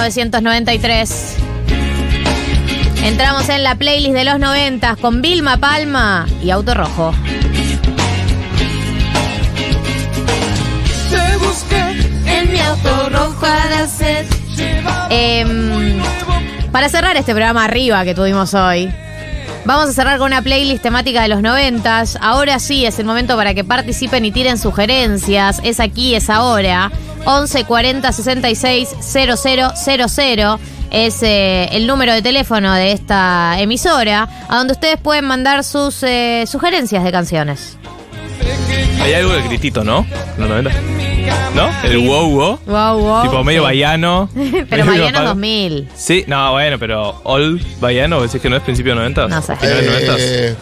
año 1993. Entramos en la playlist de los 90 con Vilma Palma y Auto Rojo. Te busqué En mi auto rojo. Em, para cerrar este programa arriba que tuvimos hoy, vamos a cerrar con una playlist temática de los noventas. Ahora sí es el momento para que participen y tiren sugerencias. Es aquí, es ahora. 11 40 66 000 es eh, el número de teléfono de esta emisora, a donde ustedes pueden mandar sus eh, sugerencias de canciones. Hay algo de gritito, ¿no? 90. ¿No? El wow wow. Wow, wow. Tipo medio baiano. Pero pa- 2000. Sí, no, bueno, pero All Baiano, decís que no es principio de 90. No sé. Finales de 90. Eh,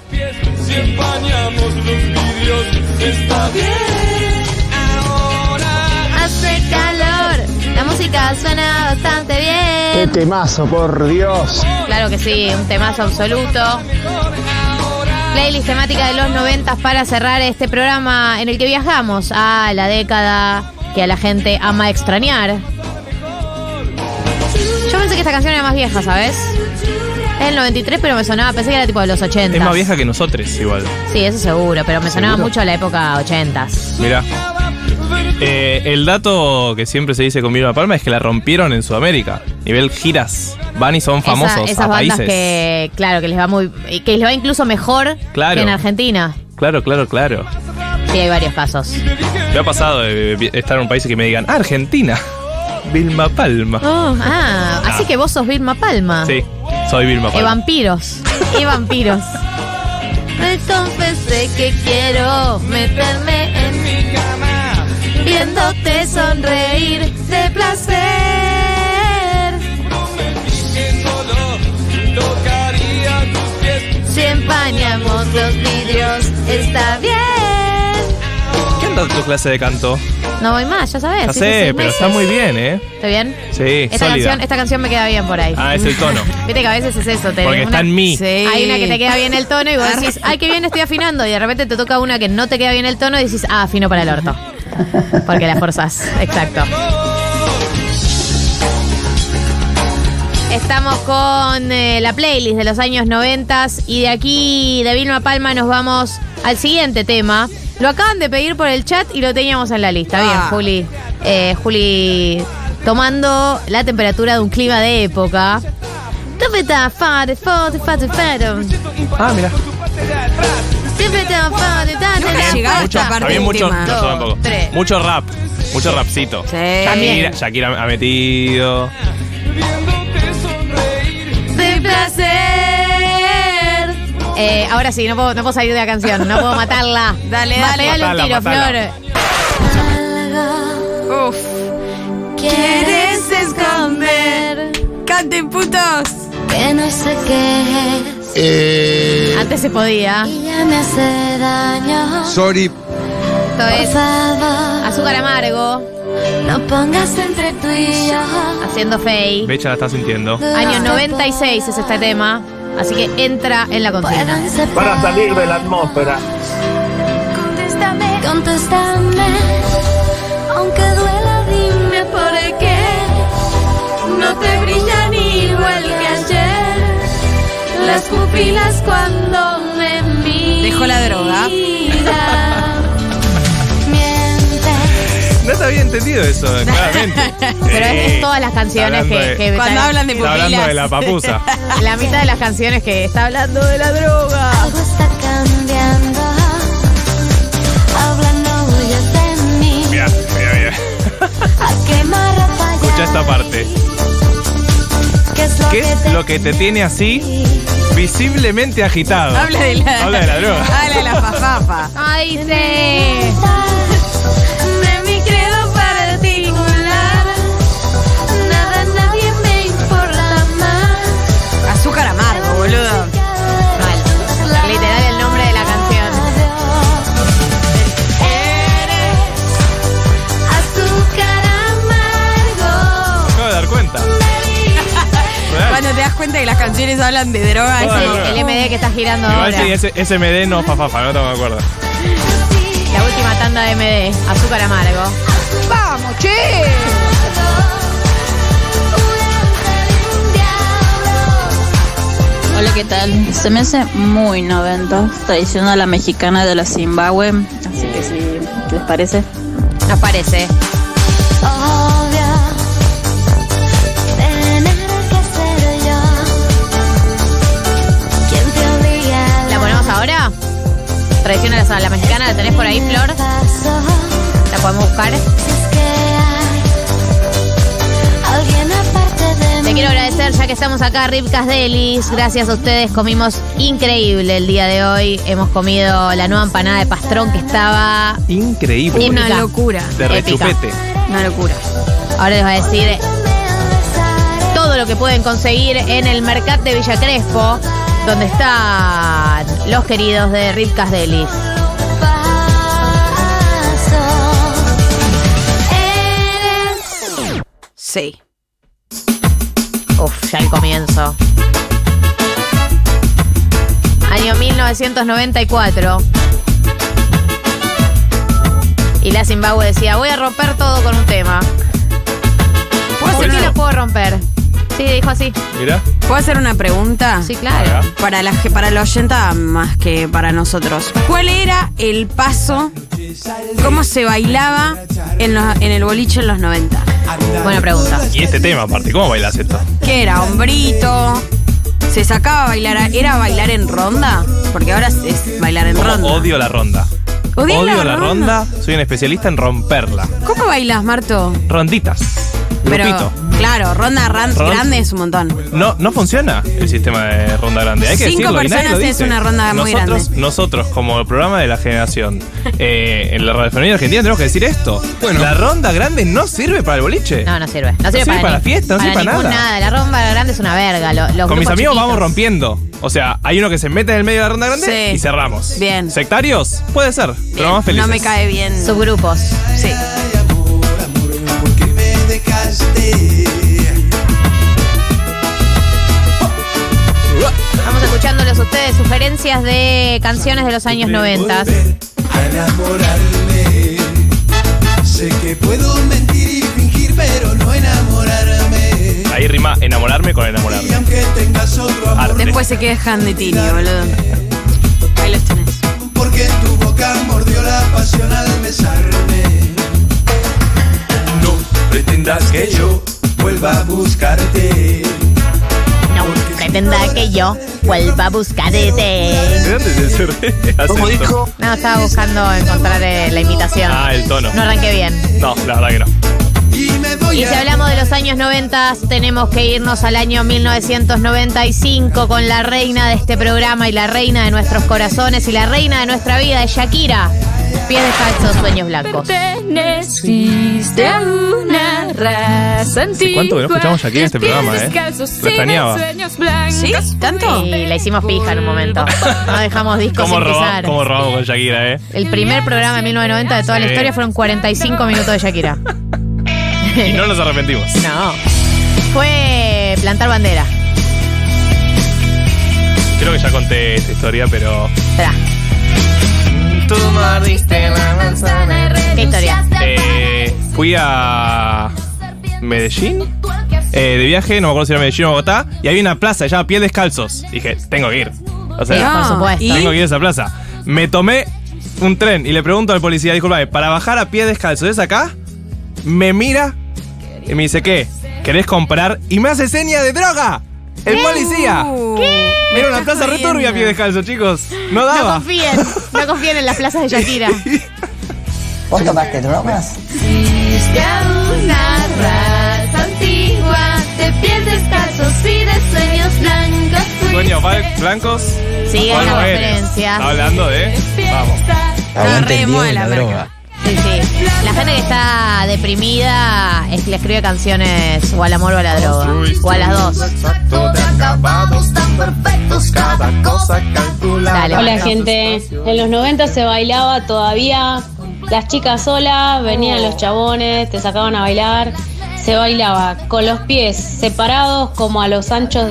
si empañamos los vidrios, está bien. Ahora Hace calor, la música suena bastante qué bien. temazo, por Dios. Claro que sí, un temazo absoluto. Playlist temática de los noventas para cerrar este programa en el que viajamos a la década que a la gente ama extrañar. Yo pensé que esta canción era más vieja, ¿sabes? Es el 93, pero me sonaba, pensé que era tipo de los 80. Es más vieja que nosotros, igual. Sí, eso seguro, pero me sonaba ¿Seguro? mucho a la época 80. Mira. Eh, el dato que siempre se dice con Vilma Palma es que la rompieron en Sudamérica. Nivel giras. Van y son famosos Esa- esas a bandas países. que, claro, que les va muy, que les va incluso mejor Claro. que en Argentina. Claro, claro, claro. Sí, hay varios casos. Me ha pasado de estar en un país y que me digan, "Ah, Argentina. Vilma Palma. ah, así que vos sos Vilma Palma. Sí, soy Vilma Y Palma. vampiros. Y vampiros. Me confesé que quiero meterme en mi cama, viéndote sonreír de placer. que solo tocaría tus pies. Si empañamos los vidrios, está bien. ¿Qué anda tu clase de canto? No voy más, ya sabes. Ya sé, pero está muy bien, ¿eh? ¿Está bien? Sí, Esta sólida. canción, esta canción me queda bien por ahí. Ah, es el tono. Viste que a veces es eso. Te Porque está en mí. Sí. Hay una que te queda bien el tono y vos decís, ay, qué bien estoy afinando. Y de repente te toca una que no te queda bien el tono y dices, ah, afino para el orto. Porque la forzas. Exacto. Estamos con eh, la playlist de los años 90 y de aquí, de Vilma Palma, nos vamos al siguiente tema. Lo acaban de pedir por el chat y lo teníamos en la lista. Bien, Ah. Juli. Eh, Juli, tomando la temperatura de un clima de época. Ah, mira. llegaba Mucho, parte tampoco. Tres. mucho rap. Mucho rapcito. Sí. Shakira, Shakira ha metido. Eh, ahora sí, no puedo, no puedo salir de la canción, no puedo matarla. Dale, dale. pegale un tiro, matala. Flor. Uf. ¿Quieres esconder? Canten putos. Que no sé qué es Eh, Antes se podía. y ya me hace daño. sorry, Esto es azúcar amargo, no pongas entre tú y yo. haciendo fey. Becha la está sintiendo. Año 96 es este tema, así que entra en la consigna. Separar. Para salir de la atmósfera. Contéstame, contéstame. Aunque duela, dime por qué. No te brillan igual que ayer. Las pupilas cuando me miras. Dejó la droga. No te había entendido eso, claramente. Pero es, es todas las canciones que, hablando que Cuando hablan de Está hablando de la papusa. La mitad de las canciones que está hablando de la droga. Algo está cambiando. Habla, no huyas de mí. Mira, mira, mira. Escucha esta parte. ¿Qué es lo ¿Qué que es te lo que te tiene así visiblemente agitado? Habla de la, Habla de la droga. Habla de la fafafa. Ay, sí. hablan de droga. El MD que está girando Igual ese, MD no, fafafa, no te me acuerdo. La última tanda de MD, azúcar amargo. ¡Vamos, che! Hola, ¿qué tal? Se me hace muy 90, tradición a la mexicana de la Zimbabue, así que si les parece. Aparece. Tradición a la, la mexicana, ¿la tenés por ahí, Flor? ¿La podemos buscar? Te quiero agradecer, ya que estamos acá, Ripcas Delis. Gracias a ustedes, comimos increíble el día de hoy. Hemos comido la nueva empanada de pastrón que estaba Increíble. Una locura. De rechupete. Una locura. Ahora les voy a decir todo lo que pueden conseguir en el Mercat de Villa Crespo, donde están los queridos de Ripcas Delis. Eres Sí. Uf, ya el comienzo. Año 1994. Y la Zimbabue decía, voy a romper todo con un tema. ¿Puedo Bueno. qué lo puedo romper? Sí, dijo así. Mirá. ¿Puedo hacer una pregunta? Sí, claro. Para la, para la oyenta más que para nosotros. ¿Cuál era el paso? ¿Cómo se bailaba en, los- en el boliche en los 90? Buena pregunta. Y este tema, aparte, ¿cómo bailas esto? ¿Qué era? ¿Hombrito? ¿Se sacaba a bailar? ¿Era bailar en ronda? Porque ahora es bailar en Como ronda. odio la ronda. ¿Odias odio la la ronda? ronda. Soy un especialista en romperla. ¿Cómo bailas, Marto? Ronditas. Pero, Grupito. Claro, ronda ran- Ron- grande es un montón. No, no funciona el sistema de ronda grande. Hay que Cinco decirlo y nadie lo personas es una ronda muy nosotros, grande. Nosotros, como el programa de la generación, eh, en la radiofonía argentina tenemos que decir esto. La ronda grande no sirve para el boliche. No, no sirve. No sirve, sirve para ni- la fiesta, no sirve para ningún nada. La romba grande es una verga. lo- los Con mis amigos vamos rompiendo. O sea, hay uno que se mete en el medio de la ronda grande Sí. y cerramos. Bien. ¿Sectarios? Puede ser, pero más felices. No me cae bien. Subgrupos. Sí. Vamos escuchándolos ustedes, sugerencias de canciones de los años 90. A enamorarme. Sé que puedo mentir y fingir, pero no enamorarme. Ahí rima enamorarme con Y enamorarme. aunque tengas otro amor, Arte. Después se quejan de Tini, boludo. Ahí los tenés. porque tu boca mordió la pasión al besarme. Que yo vuelva a buscarte. No pretenda que yo vuelva a buscar de ¿De dónde es ese ¿Cómo dijo? No, estaba buscando encontrar eh, la imitación. Ah, el tono. No arranqué bien. No, la verdad que no. Y si hablamos de los años 90, tenemos que irnos al año 1995 con la reina de este programa y la reina de nuestros corazones y la reina de nuestra vida, es Shakira. Pies descalzos, sueños blancos. Perteneciste a una raza ¿Hace cuánto que no escuchamos Shakira en este programa, eh? Lo extrañaba. ¿Sí? ¿Tanto? Y la hicimos pija en un momento. No dejamos discos ¿Cómo, sin roba- pisar. cómo robamos con Shakira, eh? El primer programa de 1990 de toda la Sí. historia fueron 45 minutos de Shakira. Y no nos arrepentimos. No. Fue plantar bandera. Creo que ya conté esta historia, pero. Espera, Tú mordiste la manzana. ¿qué historia? Eh, fui a Medellín eh, de viaje, no me acuerdo si era Medellín o Bogotá, y había una plaza, se llama Piel Descalzos. Dije, tengo que ir. O sea, tengo que ir a esa plaza. Me tomé un tren y le pregunto al policía, disculpame, para bajar a pie descalzo, ¿es acá? Me mira y me dice, ¿qué? ¿Querés comprar? Y me hace seña de droga. El policía. Uh, Era una plaza returbia a pie descalzo, chicos. No No daba. confíen, no confíen en las plazas de Shakira. ¿Vos tomaste drogas? Existe a una raza antigua de pies descalzos y de sueños blancos. Sueños blancos. Sigue ¿Cuál la no eres? referencia. Hablando de. Vamos. Aguante re la droga. Sí, sí. La gente que está deprimida es que le escribe canciones o al amor o a la droga. O a las dos. Dale, Hola gente, en los 90 se bailaba todavía las chicas solas, venían los chabones, te sacaban a bailar, se bailaba con los pies separados como a los anchos de,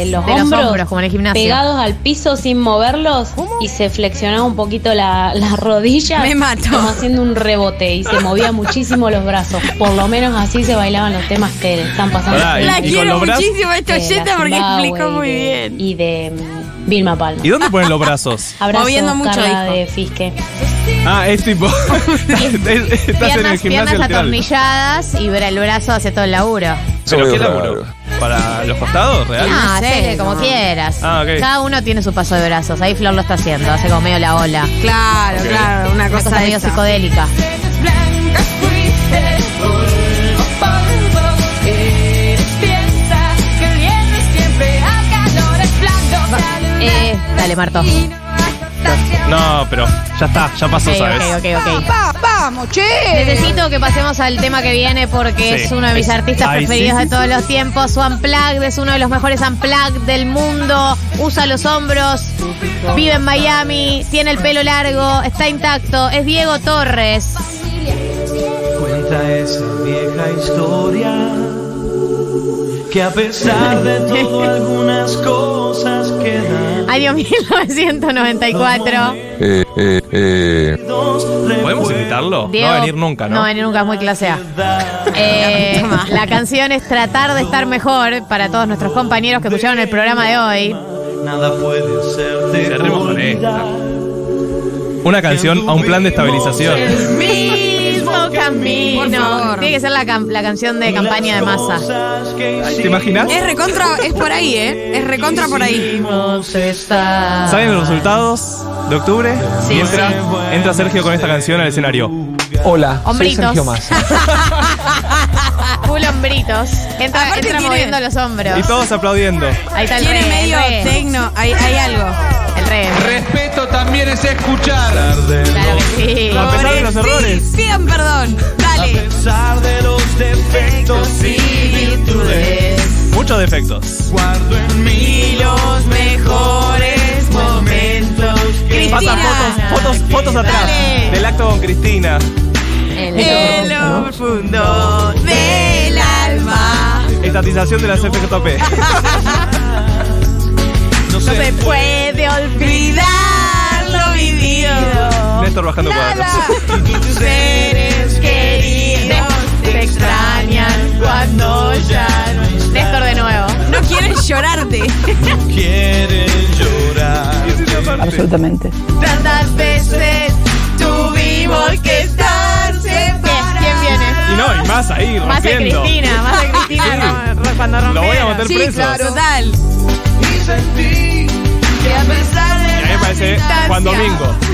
de los, De los hombros, como en el gimnasio. pegados al piso sin moverlos y se flexionaba un poquito la, la rodilla. Me mato. Como haciendo un rebote y se movía muchísimo los brazos. Por lo menos así se bailaban los temas que están pasando. La quiero muchísimo esta porque explicó muy de- bien. Y de Vilma Palma. ¿Y dónde ponen los brazos? Abrazo, Moviendo mucho, Carla de Fisque. Ah, es tipo. estás en el Piernas, gimnasio piernas atornilladas y ver el brazo hace todo el laburo. ¿Pero qué laburo? ¿Para los costados, real? Ah, sé, hacele como no. quieras. Ah, ok. Cada uno tiene su paso de brazos. Ahí Flor lo está haciendo, hace como medio la ola. Claro, Ok. claro, una Una cosa, cosa medio esa. psicodélica. Dale, Marto. No, pero ya está, ya pasó, Ok, ¿sabes? ok, ok, ok. ¡Vamos, che! Necesito que pasemos al tema que viene porque Sí. es uno de mis artistas Ay, preferidos sí, de todos los tiempos. Su Unplugged es uno de los mejores Unplugged del mundo. Usa los hombros, vive en Miami, tiene el pelo largo, está intacto. Es Diego Torres. Cuenta esa vieja historia que a pesar de todo algunas cosas quedan. Año 1994. Eh, eh, eh. ¿Podemos invitarlo? Diego- no va a venir nunca, ¿no? No va a venir nunca, es muy clase A. Eh, la canción es Tratar de estar mejor para todos nuestros compañeros que escucharon el programa de hoy. Nada puede hacerte Cerremos con olvidar. Una canción a un plan de estabilización. Mismo camino. Por favor. Tiene que ser la, cam- la canción de campaña de masa. ¿Te imaginas? Es recontra, es por ahí, ¿eh? Es recontra por ahí. ¿Saben los resultados de octubre? Sí, y entra, sí. entra Sergio con esta canción al escenario. Hola, soy Hombritos. Sergio Massa. Full hombritos. Entra, Aparte entra tiene- moviendo los hombros. Y todos aplaudiendo. Ahí está el Tiene re, medio el re. tecno, hay, hay algo. El re. Respeto también es escuchar. Claro que sí. A pesar de los Sí, errores. Pidan perdón. A Dale. pesar de los defectos y virtudes, Muchos defectos. guardo en mí los mejores momentos. que Pasa fotos, fotos, fotos atrás Dale. del acto con Cristina. En lo profundo del alma. Estatización de la CFJP. no No se puede olvidar lo vivido. Néstor bajando cuadros. tus seres queridos te extrañan cuando ya no estás. Néstor de nuevo. No quieren llorarte. quieren llorar. Absolutamente. Tantas veces tuvimos que estar separados. ¿Quién viene? Y no, y más ahí, Más de rompiendo. Cristina, más de Cristina no, cuando Lo voy a rompieron. meter Sí, preso. claro. Total. Y sentí Y a mí me parece Juan Domingo.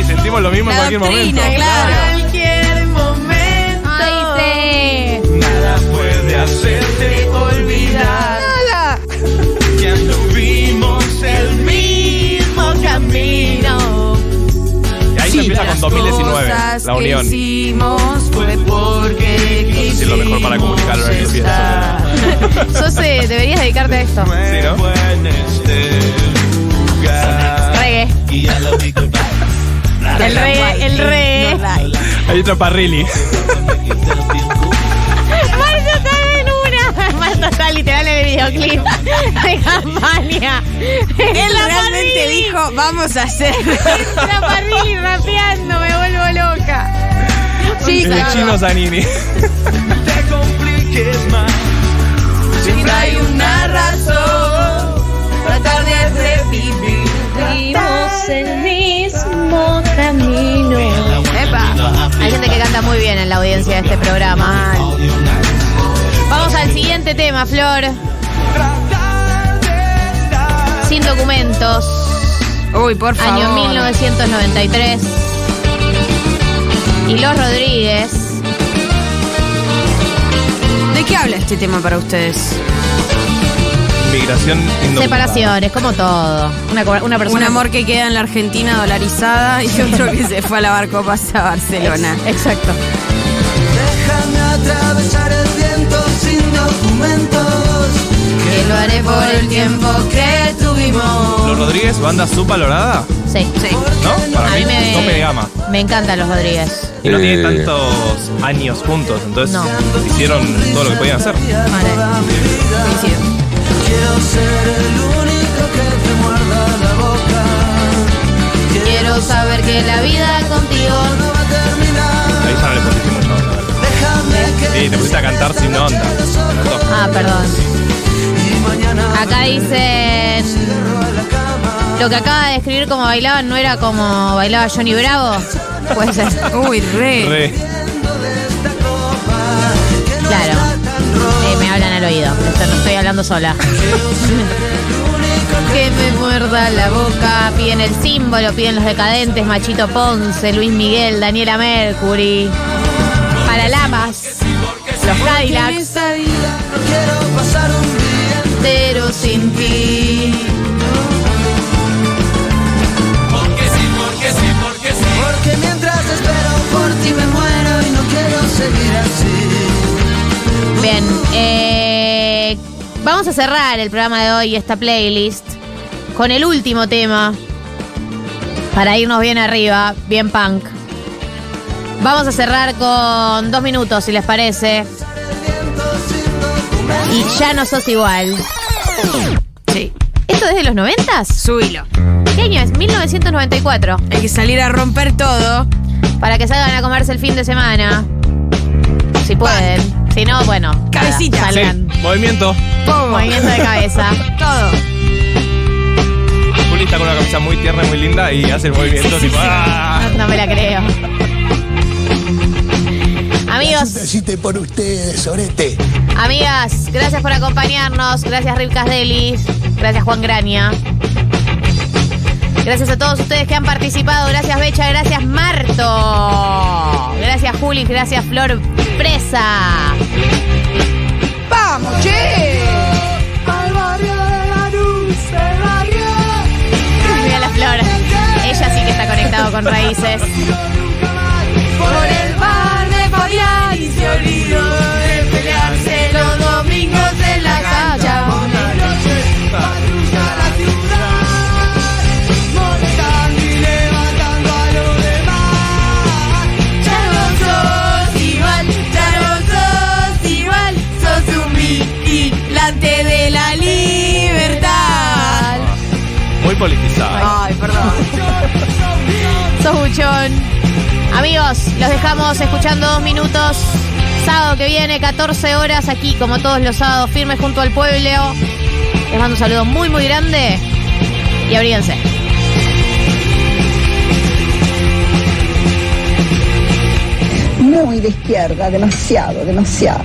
Sí, sentimos lo mismo en cualquier doctrina, momento. claro. cualquier momento Ay, sí. nada puede hacerte olvidar que anduvimos el mismo camino. Y ahí se empieza con 2019, Cosas la que unión. hicimos Fue porque No sé si es lo mejor para comunicarlo en el quisimos fiesta. estar. Sos, eh, deberías dedicarte a esto. Sí, ¿no? Fue en este lugar. Reggae. El re, el re. Hay otro Parrilli. Marta está en una. Marta está literal en el videoclip de campaña. Él realmente dijo, vamos a hacer. La Parrilli rapeando, me vuelvo loca. Sí, El claro. chino Zanini. te compliques más. Audiencia de este programa. Vamos al siguiente tema, Flor. Sin documentos. Uy, por favor. Año 1993. Y Los Rodríguez. ¿De qué habla este tema para ustedes? Migración indocumentada. Separaciones, como todo. Una, una persona. Un amor que queda en la Argentina dolarizada y otro que se fue a lavar copas a Barcelona. Exacto. Atravesar el viento sin documentos. Que lo haré por el tiempo que tuvimos. Los Rodríguez, banda subvalorada, Sí. ¿no? Para A mí, mí me, tope de gama. me encantan los Rodríguez. Y no Eh. tienen tantos años juntos, entonces No. hicieron todo lo que podían hacer. Coincido. Quiero ser el único que te muerda la boca. Quiero saber que la vida contigo. No va a terminar. Ahí ya no le pusiste onda. Sí, te pusiste a cantar sin onda. Ah, perdón. Acá dicen. Lo que acaba de describir como bailaban no era como bailaba Johnny Bravo. Puede ser. Uy, re. Re. Claro. Eh, me hablan al oído. Esto no estoy hablando sola. que me muerda la boca. Piden el símbolo, piden los decadentes, Machito Ponce, Luis Miguel, Daniela Mercury. Para Lamas. Los Cadillacs. quiero pasar un día Entero sin ti. Porque mientras espero por ti me muero y no quiero seguir así. Bien, eh, vamos a cerrar el programa de hoy, esta playlist, con el último tema. Para irnos bien arriba, bien punk. Vamos a cerrar con dos minutos, si les parece. Y ya no sos igual. Sí. ¿Esto es de los noventas? Subilo. ¿Qué año es? 1994. Hay que salir a romper todo. Para que salgan a comerse el fin de semana. Si pueden. Si no, bueno. nada, Cabecita. Sí, movimiento. Movimiento de cabeza. Todo. Juli está con una camisa muy tierna y muy linda y hace el movimiento tipo. ¡ah! No, no me la creo. Amigos, besito por ustedes, Orete. amigas, gracias por acompañarnos. Gracias Rivkas Delis. Gracias Juan Graña. Gracias a todos ustedes que han participado. Gracias Becha, gracias Marto. Gracias Juli, gracias Flor Presa. ¡Vamos, che! Al barrio de la luz, el barrio. Mira la Flor. Ella sí que está conectado con raíces. Olvidó de pelearse los domingos en la cancha. Noche patrulla la ciudad, molestando y levantando a los demás. Ya no sos igual, ya no sos igual, sos un vigilante de la libertad. Muy politizada. Ay, perdón. Sos buchón. Amigos, los dejamos escuchando dos minutos. Sábado que viene, 14 horas, aquí como todos los sábados, firmes junto al pueblo. Les mando un saludo muy, muy grande y abríguense. Muy de izquierda, demasiado, demasiado.